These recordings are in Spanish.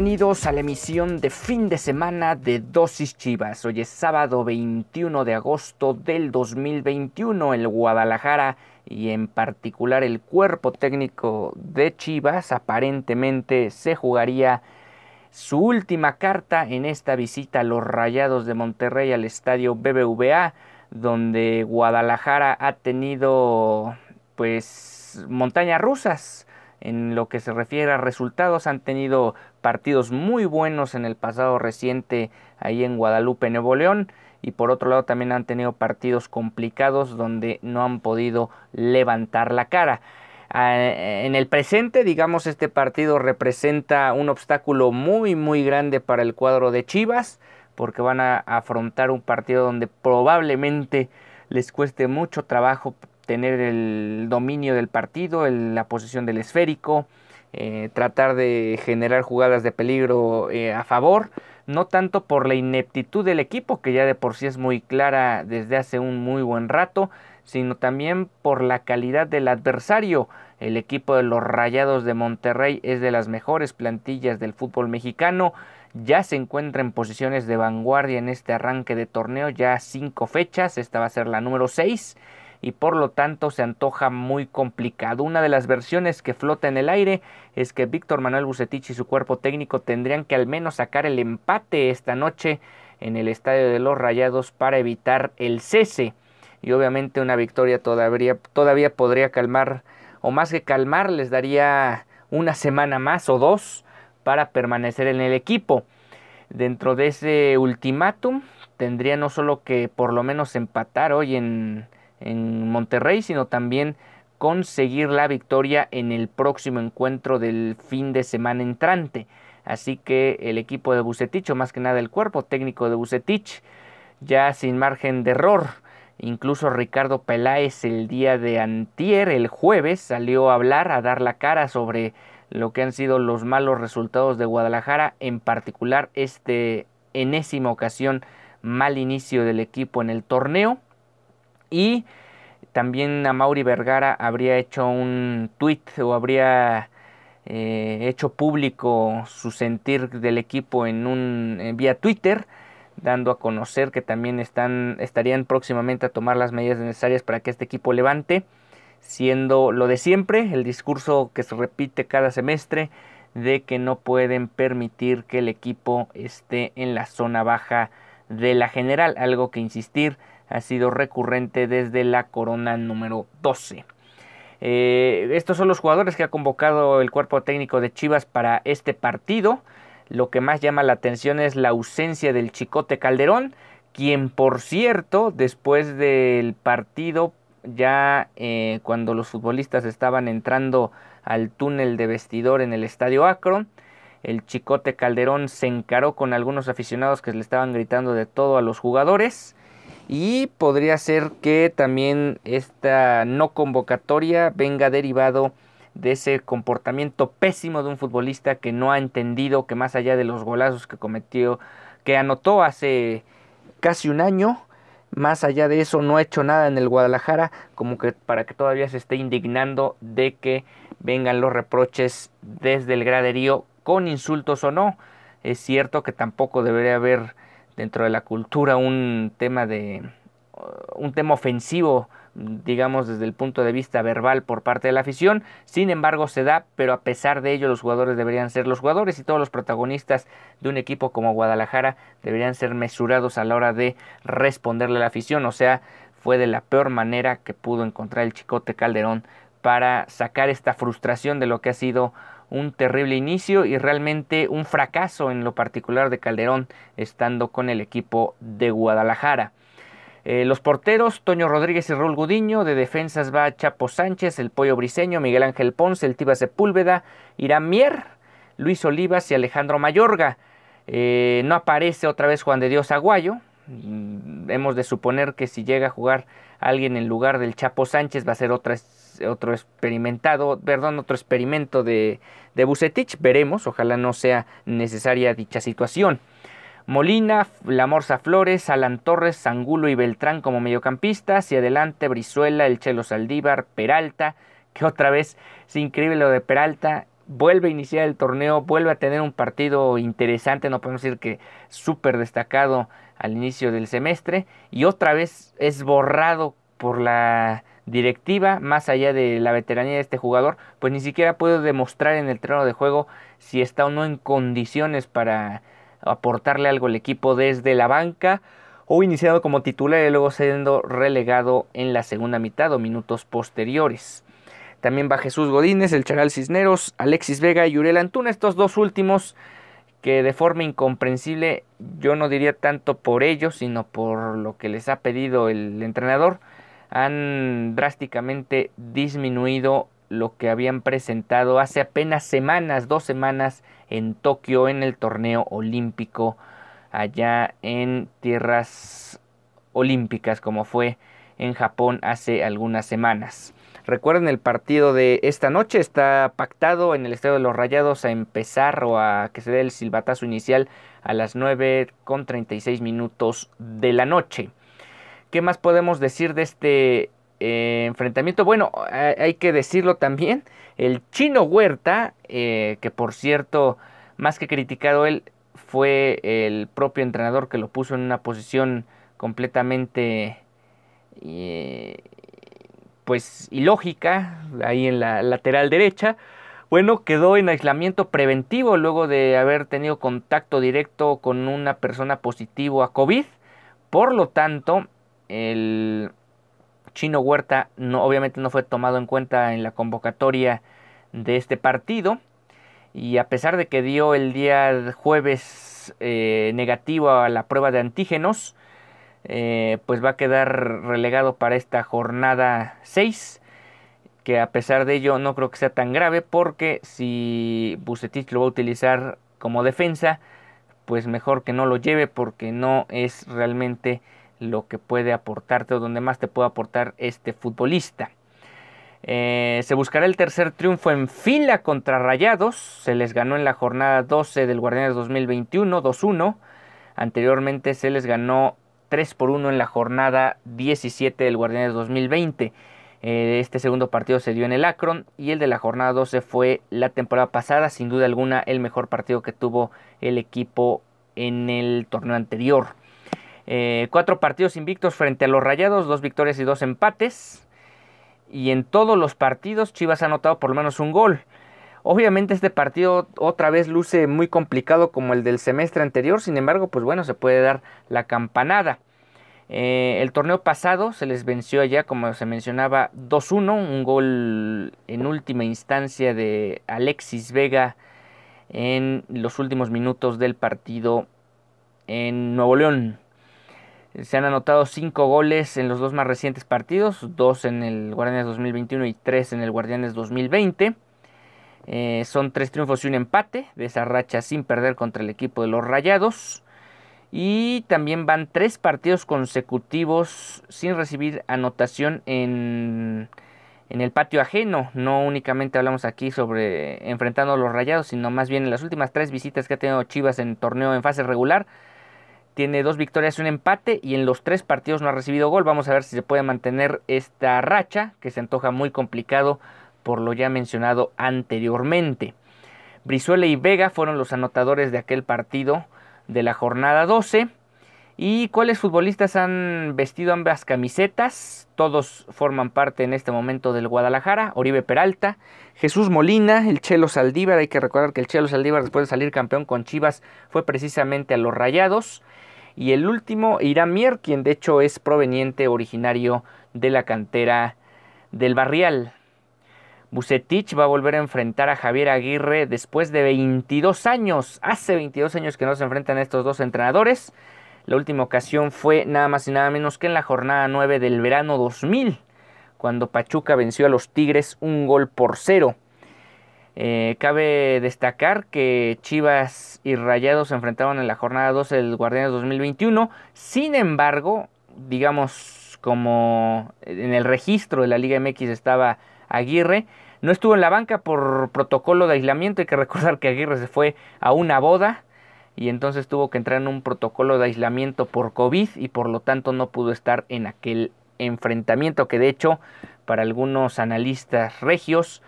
Bienvenidos a la emisión de fin de semana de Dosis Chivas. Hoy es sábado 21 de agosto del 2021 en Guadalajara y en particular el cuerpo técnico de Chivas aparentemente se jugaría su última carta en esta visita a los Rayados de Monterrey al estadio BBVA donde Guadalajara ha tenido pues montañas rusas en lo que se refiere a resultados, han tenido partidos muy buenos en el pasado reciente ahí en Guadalupe, Nuevo León. Y por otro lado también han tenido partidos complicados donde no han podido levantar la cara. Ah, en el presente, digamos, este partido representa un obstáculo muy muy grande para el cuadro de Chivas, porque van a afrontar un partido donde probablemente les cueste mucho trabajo tener el dominio del partido, la posición del esférico, eh, tratar de generar jugadas de peligro eh, a favor, no tanto por la ineptitud del equipo, que ya de por sí es muy clara desde hace un muy buen rato, sino también por la calidad del adversario. El equipo de los Rayados de Monterrey es de las mejores plantillas del fútbol mexicano, ya se encuentra en posiciones de vanguardia en este arranque de torneo, ya cinco fechas, esta va a ser la número seis y por lo tanto se antoja muy complicado. Una de las versiones que flota en el aire es que Víctor Manuel Bucetich y su cuerpo técnico tendrían que al menos sacar el empate esta noche en el estadio de los Rayados para evitar el cese y obviamente una victoria todavía, todavía podría calmar o más que calmar les daría una semana más o dos para permanecer en el equipo. Dentro de ese ultimátum tendría no solo que por lo menos empatar hoy en, en Monterrey, sino también conseguir la victoria en el próximo encuentro del fin de semana entrante. Así que el equipo de Bucetich, o más que nada el cuerpo técnico de Bucetich, ya sin margen de error. Incluso Ricardo Peláez el día de antier, el jueves, salió a hablar, a dar la cara sobre lo que han sido los malos resultados de Guadalajara, en particular este enésima ocasión mal inicio del equipo en el torneo y también a Mauri Vergara habría hecho un tweet o habría eh, hecho público su sentir del equipo en un vía Twitter dando a conocer que también están estarían próximamente a tomar las medidas necesarias para que este equipo levante siendo lo de siempre el discurso que se repite cada semestre de que no pueden permitir que el equipo esté en la zona baja de la general algo que insistir ha sido recurrente desde la corona número 12. Eh, estos son los jugadores que ha convocado el cuerpo técnico de Chivas para este partido. Lo que más llama la atención es la ausencia del Chicote Calderón, quien por cierto, después del partido, ya eh, cuando los futbolistas estaban entrando al túnel de vestidor en el estadio Akron, el Chicote Calderón se encaró con algunos aficionados que le estaban gritando de todo a los jugadores y podría ser que también esta no convocatoria venga derivado de ese comportamiento pésimo de un futbolista que no ha entendido que más allá de los golazos que cometió, que anotó hace casi un año, más allá de eso no ha hecho nada en el Guadalajara, como que para que todavía se esté indignando de que vengan los reproches desde el graderío con insultos o no. Es cierto que tampoco debería haber dentro de la cultura un tema de un tema ofensivo digamos desde el punto de vista verbal por parte de la afición. Sin embargo, se da, pero a pesar de ello los jugadores deberían ser los jugadores y todos los protagonistas de un equipo como Guadalajara deberían ser mesurados a la hora de responderle a la afición. O sea, fue de la peor manera que pudo encontrar el Chicote Calderón para sacar esta frustración de lo que ha sido un terrible inicio y realmente un fracaso en lo particular de Calderón estando con el equipo de Guadalajara. Eh, los porteros, Toño Rodríguez y Raúl Gudiño. De defensas va Chapo Sánchez, el Pollo Briseño, Miguel Ángel Ponce, el Tiba Sepúlveda, Irán Mier, Luis Olivas y Alejandro Mayorga. Eh, no aparece otra vez Juan de Dios Aguayo. Mm, hemos de suponer que si llega a jugar alguien en lugar del Chapo Sánchez va a ser otra, otro experimentado, perdón, otro experimento de, de Bucetich. Veremos, ojalá no sea necesaria dicha situación. Molina, La Morsa Flores, Alan Torres, Angulo y Beltrán como mediocampistas y adelante Brizuela, el Chelo Saldívar, Peralta, que otra vez es increíble lo de Peralta, vuelve a iniciar el torneo, vuelve a tener un partido interesante, no podemos decir que súper destacado al inicio del semestre y otra vez es borrado por la directiva, más allá de la veteranía de este jugador, pues ni siquiera puede demostrar en el terreno de juego si está o no en condiciones para aportarle algo al equipo desde la banca o iniciado como titular y luego siendo relegado en la segunda mitad o minutos posteriores. También va Jesús Godínez, el Charal Cisneros, Alexis Vega y Uriel Antuna, estos dos últimos que de forma incomprensible, yo no diría tanto por ellos, sino por lo que les ha pedido el entrenador, han drásticamente disminuido lo que habían presentado hace apenas semanas, dos semanas en Tokio en el torneo olímpico allá en tierras olímpicas como fue en Japón hace algunas semanas. Recuerden el partido de esta noche está pactado en el Estadio de los Rayados a empezar o a que se dé el silbatazo inicial a las 9 con 36 minutos de la noche. ¿Qué más podemos decir de este eh, enfrentamiento. Bueno, hay que decirlo también, el chino Huerta, eh, que por cierto, más que criticado él, fue el propio entrenador que lo puso en una posición completamente eh, pues ilógica, ahí en la lateral derecha. Bueno, quedó en aislamiento preventivo luego de haber tenido contacto directo con una persona positivo a COVID. Por lo tanto, el Chino Huerta no, obviamente no fue tomado en cuenta en la convocatoria de este partido. Y a pesar de que dio el día jueves eh, negativo a la prueba de antígenos, eh, pues va a quedar relegado para esta jornada 6. Que a pesar de ello no creo que sea tan grave porque si Bucetich lo va a utilizar como defensa, pues mejor que no lo lleve porque no es realmente lo que puede aportarte o donde más te puede aportar este futbolista. Eh, se buscará el tercer triunfo en fila contra Rayados. Se les ganó en la jornada 12 del Guardianes 2021, 2-1. Anteriormente se les ganó 3 por 1 en la jornada 17 del Guardianes 2020. Eh, este segundo partido se dio en el Akron y el de la jornada 12 fue la temporada pasada, sin duda alguna el mejor partido que tuvo el equipo en el torneo anterior. Eh, cuatro partidos invictos frente a los Rayados, dos victorias y dos empates. Y en todos los partidos Chivas ha anotado por lo menos un gol. Obviamente este partido otra vez luce muy complicado como el del semestre anterior, sin embargo, pues bueno, se puede dar la campanada. Eh, el torneo pasado se les venció allá, como se mencionaba, 2-1, un gol en última instancia de Alexis Vega en los últimos minutos del partido en Nuevo León. Se han anotado 5 goles en los dos más recientes partidos, 2 en el Guardianes 2021 y 3 en el Guardianes 2020. Eh, son 3 triunfos y un empate de esa racha sin perder contra el equipo de los Rayados. Y también van 3 partidos consecutivos sin recibir anotación en, en el patio ajeno. No únicamente hablamos aquí sobre enfrentando a los Rayados, sino más bien en las últimas 3 visitas que ha tenido Chivas en torneo en fase regular tiene dos victorias y un empate y en los tres partidos no ha recibido gol. Vamos a ver si se puede mantener esta racha que se antoja muy complicado por lo ya mencionado anteriormente. Brizuela y Vega fueron los anotadores de aquel partido de la jornada 12 ¿Y cuáles futbolistas han vestido ambas camisetas? Todos forman parte en este momento del Guadalajara. Oribe Peralta, Jesús Molina, el Chelo Saldívar. Hay que recordar que el Chelo Saldívar después de salir campeón con Chivas fue precisamente a los Rayados. Y el último, Irán Mier, quien de hecho es proveniente originario de la cantera del Barrial. Bucetich va a volver a enfrentar a Javier Aguirre después de 22 años. Hace 22 años que no se enfrentan estos dos entrenadores. La última ocasión fue nada más y nada menos que en la jornada 9 del verano 2000, cuando Pachuca venció a los Tigres un gol por cero. Eh, cabe destacar que Chivas y Rayados se enfrentaron en la jornada 12 del Guardianes 2021. Sin embargo, digamos como en el registro de la Liga MX estaba Aguirre, no estuvo en la banca por protocolo de aislamiento. Hay que recordar que Aguirre se fue a una boda y entonces tuvo que entrar en un protocolo de aislamiento por COVID y por lo tanto no pudo estar en aquel enfrentamiento que de hecho para algunos analistas regios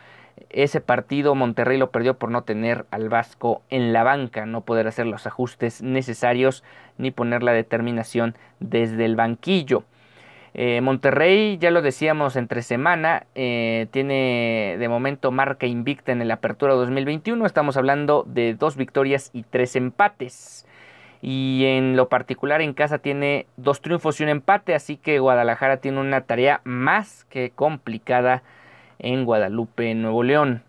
ese partido Monterrey lo perdió por no tener al Vasco en la banca, no poder hacer los ajustes necesarios ni poner la determinación desde el banquillo. Eh, Monterrey, ya lo decíamos entre semana, eh, tiene de momento marca invicta en el Apertura 2021. Estamos hablando de dos victorias y tres empates. Y en lo particular en casa tiene dos triunfos y un empate, así que Guadalajara tiene una tarea más que complicada en Guadalupe, Nuevo León.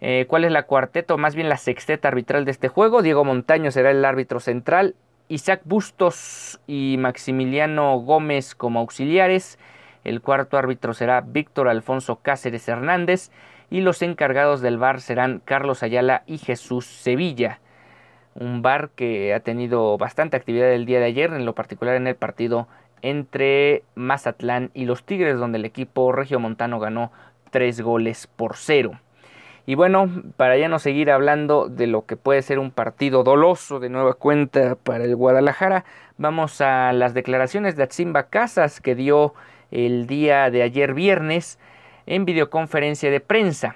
Eh, ¿Cuál es la cuarteta o más bien la sexteta arbitral de este juego? Diego Montaño será el árbitro central, Isaac Bustos y Maximiliano Gómez como auxiliares. El cuarto árbitro será Víctor Alfonso Cáceres Hernández y los encargados del bar serán Carlos Ayala y Jesús Sevilla. Un bar que ha tenido bastante actividad el día de ayer, en lo particular en el partido entre Mazatlán y los Tigres, donde el equipo regiomontano ganó tres goles por cero. Y bueno, para ya no seguir hablando de lo que puede ser un partido doloso de nueva cuenta para el Guadalajara, vamos a las declaraciones de Atzimba Casas que dio el día de ayer viernes en videoconferencia de prensa.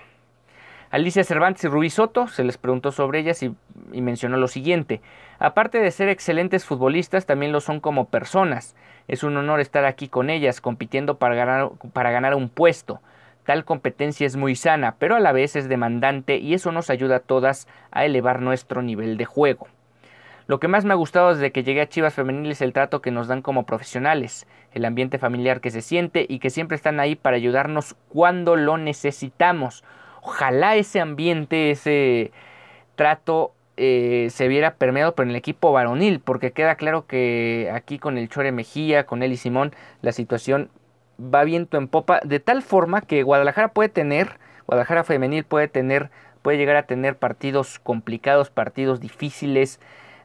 Alicia Cervantes y Rubí Soto se les preguntó sobre ellas y, mencionó lo siguiente. Aparte de ser excelentes futbolistas, también lo son como personas. Es un honor estar aquí con ellas, compitiendo para ganar un puesto. Tal competencia es muy sana, pero a la vez es demandante y eso nos ayuda a todas a elevar nuestro nivel de juego. Lo que más me ha gustado desde que llegué a Chivas Femenil es el trato que nos dan como profesionales, el ambiente familiar que se siente y que siempre están ahí para ayudarnos cuando lo necesitamos. Ojalá ese ambiente, ese trato eh, se viera permeado por el equipo varonil, porque queda claro que aquí con el Chore Mejía, con y Simón, la situación va viento en popa, de tal forma que Guadalajara puede tener, Guadalajara femenil puede tener, puede llegar a tener partidos complicados, partidos difíciles,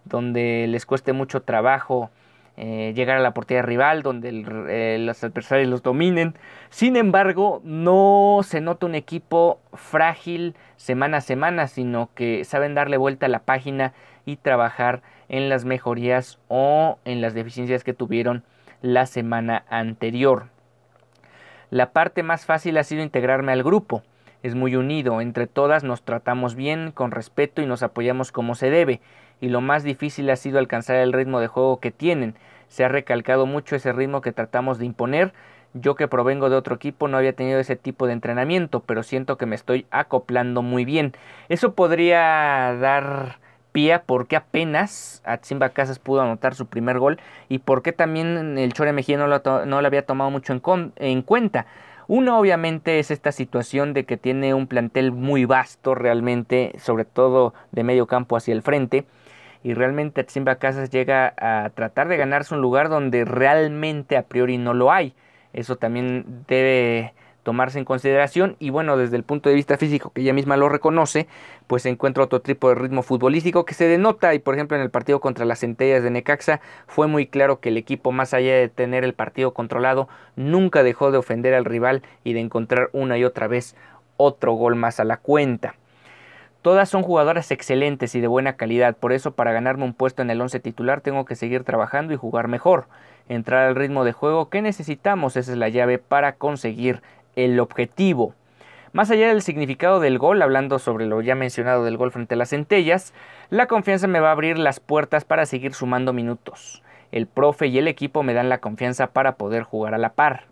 donde les cueste mucho trabajo eh, llegar a la portería rival, donde eh, los adversarios los dominen. Sin embargo, no se nota un equipo frágil semana a semana, sino que saben darle vuelta a la página y trabajar en las mejorías o en las deficiencias que tuvieron la semana anterior. La parte más fácil ha sido integrarme al grupo. Es muy unido, entre todas nos tratamos bien, con respeto y nos apoyamos como se debe, y lo más difícil ha sido alcanzar el ritmo de juego que tienen. Se ha recalcado mucho ese ritmo que tratamos de imponer. Yo que provengo de otro equipo no había tenido ese tipo de entrenamiento, pero siento que me estoy acoplando muy bien. Eso podría dar por qué apenas Atzimba Casas pudo anotar su primer gol y por qué también el Chore Mejía no lo, no lo había tomado mucho en, en cuenta. Uno obviamente es esta situación de que tiene un plantel muy vasto realmente, sobre todo de medio campo hacia el frente. Y realmente Atzimba Casas llega a tratar de ganarse un lugar donde realmente a priori no lo hay. Eso también debe tomarse en consideración y bueno, desde el punto de vista físico, que ella misma lo reconoce, pues se encuentra otro tipo de ritmo futbolístico que se denota y por ejemplo en el partido contra las centellas de Necaxa fue muy claro que el equipo más allá de tener el partido controlado nunca dejó de ofender al rival y de encontrar una y otra vez otro gol más a la cuenta. Todas son jugadoras excelentes y de buena calidad, por eso para ganarme un puesto en el 11 titular tengo que seguir trabajando y jugar mejor, entrar al ritmo de juego que necesitamos, esa es la llave para conseguir el objetivo. Más allá del significado del gol, hablando sobre lo ya mencionado del gol frente a las centellas, la confianza me va a abrir las puertas para seguir sumando minutos. el profe y el equipo me dan la confianza para poder jugar a la par.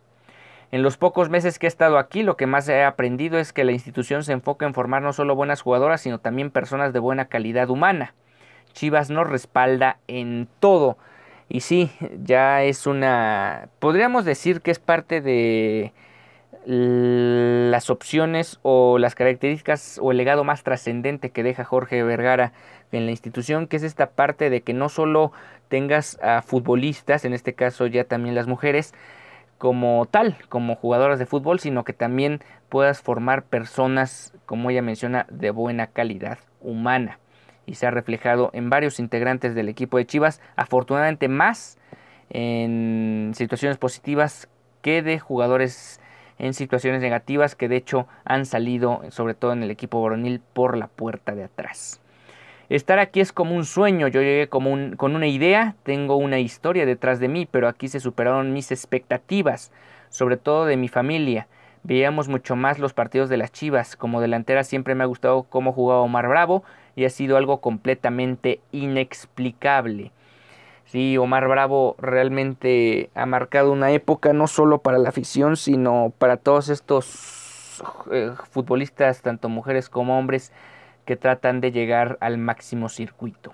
En los pocos meses que he estado aquí, lo que más he aprendido es que la institución se enfoca en formar no solo buenas jugadoras, sino también personas de buena calidad humana. Chivas nos respalda en todo. Y sí, ya es una... Podríamos decir que es parte de las opciones o las características o el legado más trascendente que deja Jorge Vergara en la institución, que es esta parte de que no solo tengas a futbolistas, en este caso ya también las mujeres, como tal, como jugadoras de fútbol, sino que también puedas formar personas, como ella menciona, de buena calidad humana. Y se ha reflejado en varios integrantes del equipo de Chivas, afortunadamente más en situaciones positivas que de jugadores en situaciones negativas que de hecho han salido, sobre todo en el equipo boronil, por la puerta de atrás. Estar aquí es como un sueño, yo llegué como con una idea, tengo una historia detrás de mí, pero aquí se superaron mis expectativas, sobre todo de mi familia. Veíamos mucho más los partidos de las Chivas, como delantera siempre me ha gustado cómo jugaba Omar Bravo y ha sido algo completamente inexplicable. Sí, Omar Bravo realmente ha marcado una época no solo para la afición, sino para todos estos eh, futbolistas, tanto mujeres como hombres, que tratan de llegar al máximo circuito.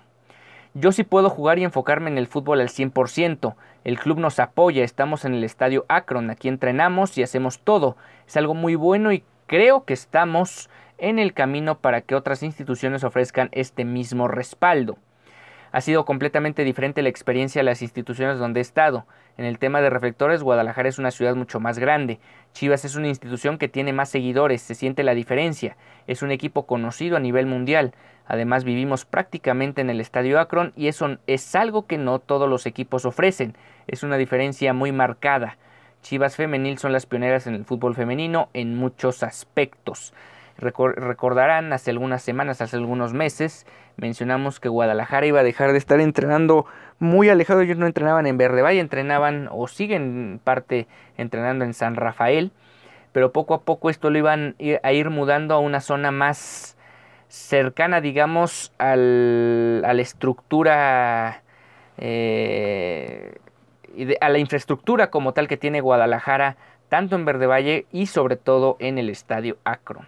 Yo sí puedo jugar y enfocarme en el fútbol al 100%. El club nos apoya, estamos en el estadio Akron, aquí entrenamos y hacemos todo. Es algo muy bueno y creo que estamos en el camino para que otras instituciones ofrezcan este mismo respaldo. Ha sido completamente diferente la experiencia de las instituciones donde he estado. En el tema de reflectores, Guadalajara es una ciudad mucho más grande. Chivas es una institución que tiene más seguidores, se siente la diferencia. Es un equipo conocido a nivel mundial. Además vivimos prácticamente en el Estadio Akron y eso es algo que no todos los equipos ofrecen. Es una diferencia muy marcada. Chivas Femenil son las pioneras en el fútbol femenino en muchos aspectos. Recordarán hace algunas semanas, hace algunos meses, mencionamos que Guadalajara iba a dejar de estar entrenando muy alejado. Ellos no entrenaban en Verde Valle, entrenaban o siguen parte entrenando en San Rafael. Pero poco a poco esto lo iban a ir mudando a una zona más cercana, digamos, a la estructura, eh, a la infraestructura como tal que tiene Guadalajara, tanto en Verde Valle y sobre todo en el Estadio Akron.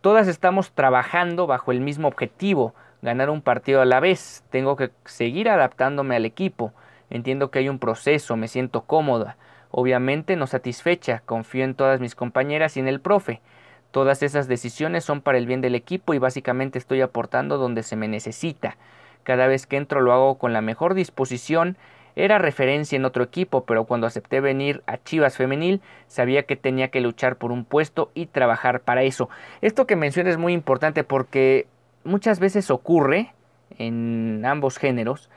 Todas estamos trabajando bajo el mismo objetivo, ganar un partido a la vez. Tengo que seguir adaptándome al equipo. Entiendo que hay un proceso, me siento cómoda. Obviamente no satisfecha, confío en todas mis compañeras y en el profe. Todas esas decisiones son para el bien del equipo y básicamente estoy aportando donde se me necesita. Cada vez que entro lo hago con la mejor disposición era referencia en otro equipo, pero cuando acepté venir a Chivas Femenil, sabía que tenía que luchar por un puesto y trabajar para eso. Esto que mencioné es muy importante porque muchas veces ocurre en ambos géneros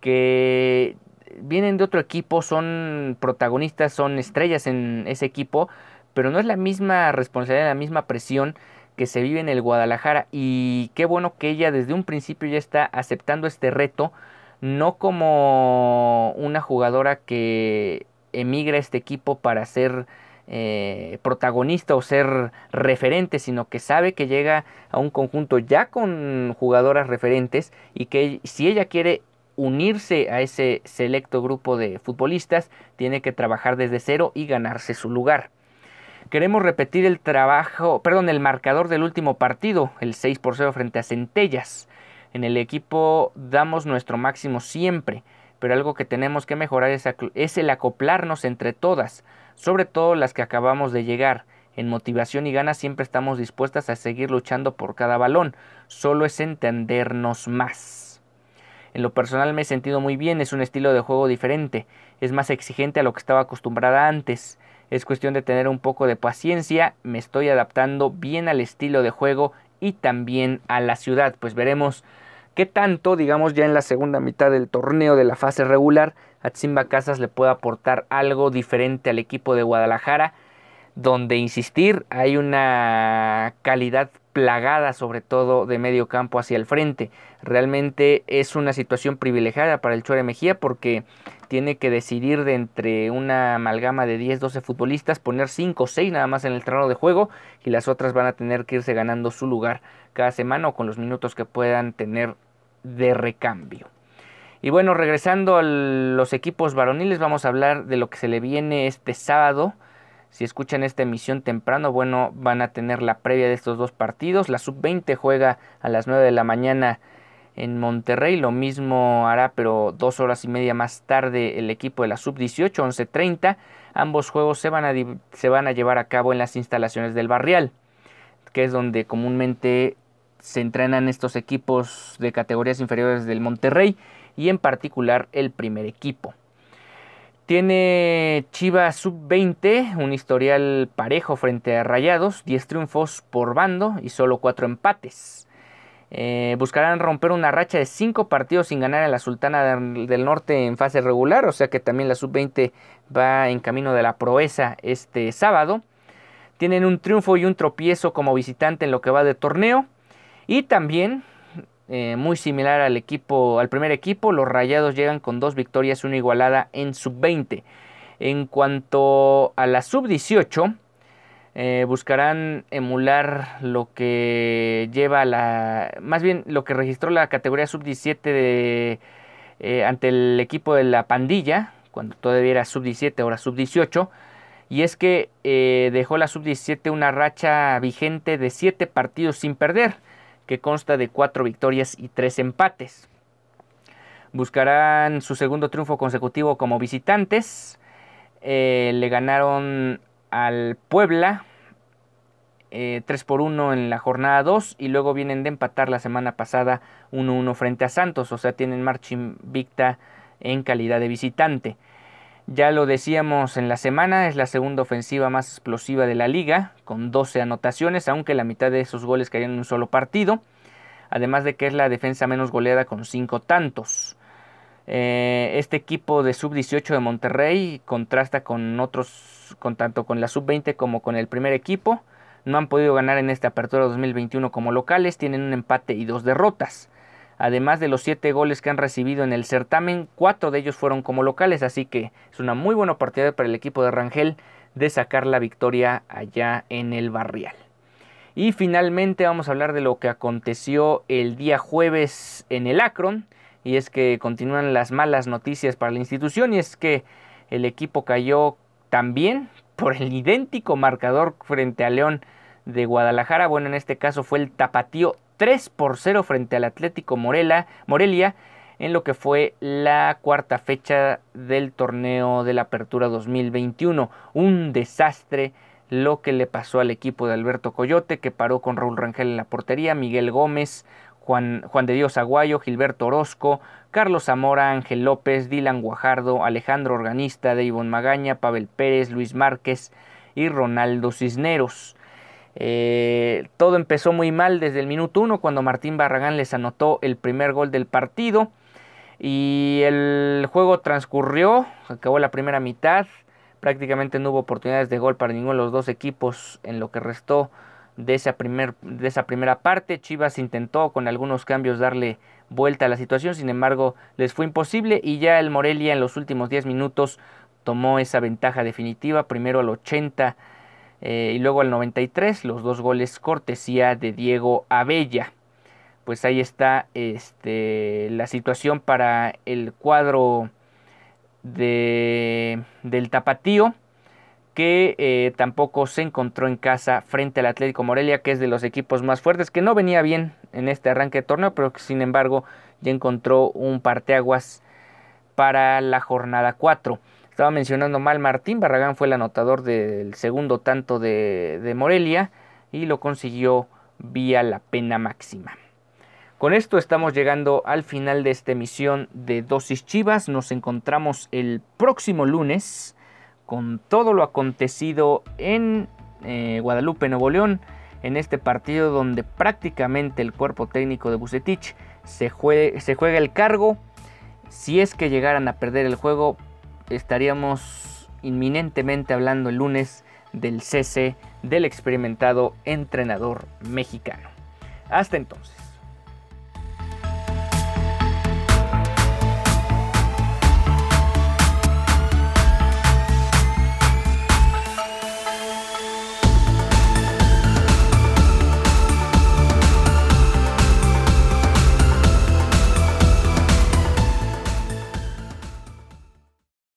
que vienen de otro equipo, son protagonistas, son estrellas en ese equipo, pero no es la misma responsabilidad, la misma presión que se vive en el Guadalajara. Y qué bueno que ella desde un principio ya está aceptando este reto no como una jugadora que emigra a este equipo para ser eh, protagonista o ser referente, sino que sabe que llega a un conjunto ya con jugadoras referentes y que si ella quiere unirse a ese selecto grupo de futbolistas, tiene que trabajar desde cero y ganarse su lugar. Queremos repetir el trabajo, perdón, el marcador del último partido, el 6 por 0 frente a Centellas. En el equipo damos nuestro máximo siempre, pero algo que tenemos que mejorar es, el acoplarnos entre todas, sobre todo las que acabamos de llegar. En motivación y ganas siempre estamos dispuestas a seguir luchando por cada balón, solo es entendernos más. En lo personal me he sentido muy bien, es un estilo de juego diferente, es más exigente a lo que estaba acostumbrada antes. Es cuestión de tener un poco de paciencia, me estoy adaptando bien al estilo de juego y también a la ciudad. Pues veremos qué tanto, digamos ya en la segunda mitad del torneo de la fase regular, Atzimba Casas le puede aportar algo diferente al equipo de Guadalajara, donde insistir hay una calidad plagada sobre todo de medio campo hacia el frente. Realmente es una situación privilegiada para el Chore Mejía porque tiene que decidir de entre una amalgama de 10, 12 futbolistas, poner 5 o 6 nada más en el terreno de juego y las otras van a tener que irse ganando su lugar cada semana o con los minutos que puedan tener de recambio. Y bueno, regresando a los equipos varoniles, vamos a hablar de lo que se le viene este sábado. Si escuchan esta emisión temprano, bueno, van a tener la previa de estos dos partidos. La sub-20 juega a las 9 de la mañana en Monterrey. Lo mismo hará, pero dos horas y media más tarde, el equipo de la sub-18, 11.30. Ambos juegos se van, a, se van a llevar a cabo en las instalaciones del Barrial, que es donde comúnmente se entrenan estos equipos de categorías inferiores del Monterrey y en particular el primer equipo. Tiene Chivas sub-20, un historial parejo frente a Rayados, 10 triunfos por bando y solo 4 empates. Eh, buscarán romper una racha de 5 partidos sin ganar en la Sultana del Norte en fase regular, o sea que también la sub-20 va en camino de la proeza este sábado. Tienen un triunfo y un tropiezo como visitante en lo que va de torneo. Y también eh, muy similar al equipo, al primer equipo. Los Rayados llegan con dos victorias, una igualada en sub-20. En cuanto a la sub-18, eh, buscarán emular lo que lleva la, más bien lo que registró la categoría sub-17 eh, ante el equipo de la pandilla, cuando todavía era sub-17, ahora sub-18. Y es que dejó la sub-17 una racha vigente de 7 partidos sin perder que consta de cuatro victorias y tres empates. Buscarán su segundo triunfo consecutivo como visitantes. Eh, le ganaron al Puebla 3 eh, por 1 en la jornada 2 y luego vienen de empatar la semana pasada 1-1 frente a Santos, o sea, tienen marcha invicta en calidad de visitante. Ya lo decíamos en la semana, es la segunda ofensiva más explosiva de la liga, con 12 anotaciones, aunque la mitad de esos goles cayeron en un solo partido. Además de que es la defensa menos goleada con 5 tantos. Eh, este equipo de sub-18 de Monterrey contrasta con otros, con tanto con la sub-20 como con el primer equipo. No han podido ganar en esta apertura 2021 como locales, tienen un empate y dos derrotas. Además de los siete goles que han recibido en el certamen, cuatro de ellos fueron como locales, así que es una muy buena oportunidad para el equipo de Rangel de sacar la victoria allá en el Barrial. Y finalmente vamos a hablar de lo que aconteció el día jueves en el Akron, y es que continúan las malas noticias para la institución, y es que el equipo cayó también por el idéntico marcador frente a León de Guadalajara. Bueno, en este caso fue el tapatío 3 por 0 frente al Atlético Morelia en lo que fue la cuarta fecha del torneo de la Apertura 2021. Un desastre lo que le pasó al equipo de Alberto Coyote, que paró con Raúl Rangel en la portería, Miguel Gómez, Juan, Juan de Dios Aguayo, Gilberto Orozco, Carlos Zamora, Ángel López, Dylan Guajardo, Alejandro Organista, Deivon Magaña, Pavel Pérez, Luis Márquez y Ronaldo Cisneros. Eh, todo empezó muy mal desde el minuto uno cuando Martín Barragán les anotó el primer gol del partido. Y el juego transcurrió, acabó la primera mitad, prácticamente no hubo oportunidades de gol para ninguno de los dos equipos en lo que restó de esa, primer, de esa primera parte. Chivas intentó con algunos cambios darle vuelta a la situación, sin embargo les fue imposible. Y ya el Morelia en los últimos 10 minutos tomó esa ventaja definitiva, primero al 80 eh, y luego al 93 los dos goles cortesía de Diego Abella. Pues ahí está este, la situación para el cuadro de, del Tapatío que eh, tampoco se encontró en casa frente al Atlético Morelia, que es de los equipos más fuertes, que no venía bien en este arranque de torneo, pero que sin embargo ya encontró un parteaguas para la jornada 4. Estaba mencionando mal Martín, Barragán fue el anotador del segundo tanto de, de Morelia y lo consiguió vía la pena máxima. Con esto estamos llegando al final de esta emisión de Dosis Chivas. Nos encontramos el próximo lunes con todo lo acontecido en eh, Guadalupe, Nuevo León, en este partido donde prácticamente el cuerpo técnico de Bucetich se, se juega el cargo. Si es que llegaran a perder el juego, estaríamos inminentemente hablando el lunes del cese del experimentado entrenador mexicano. Hasta entonces.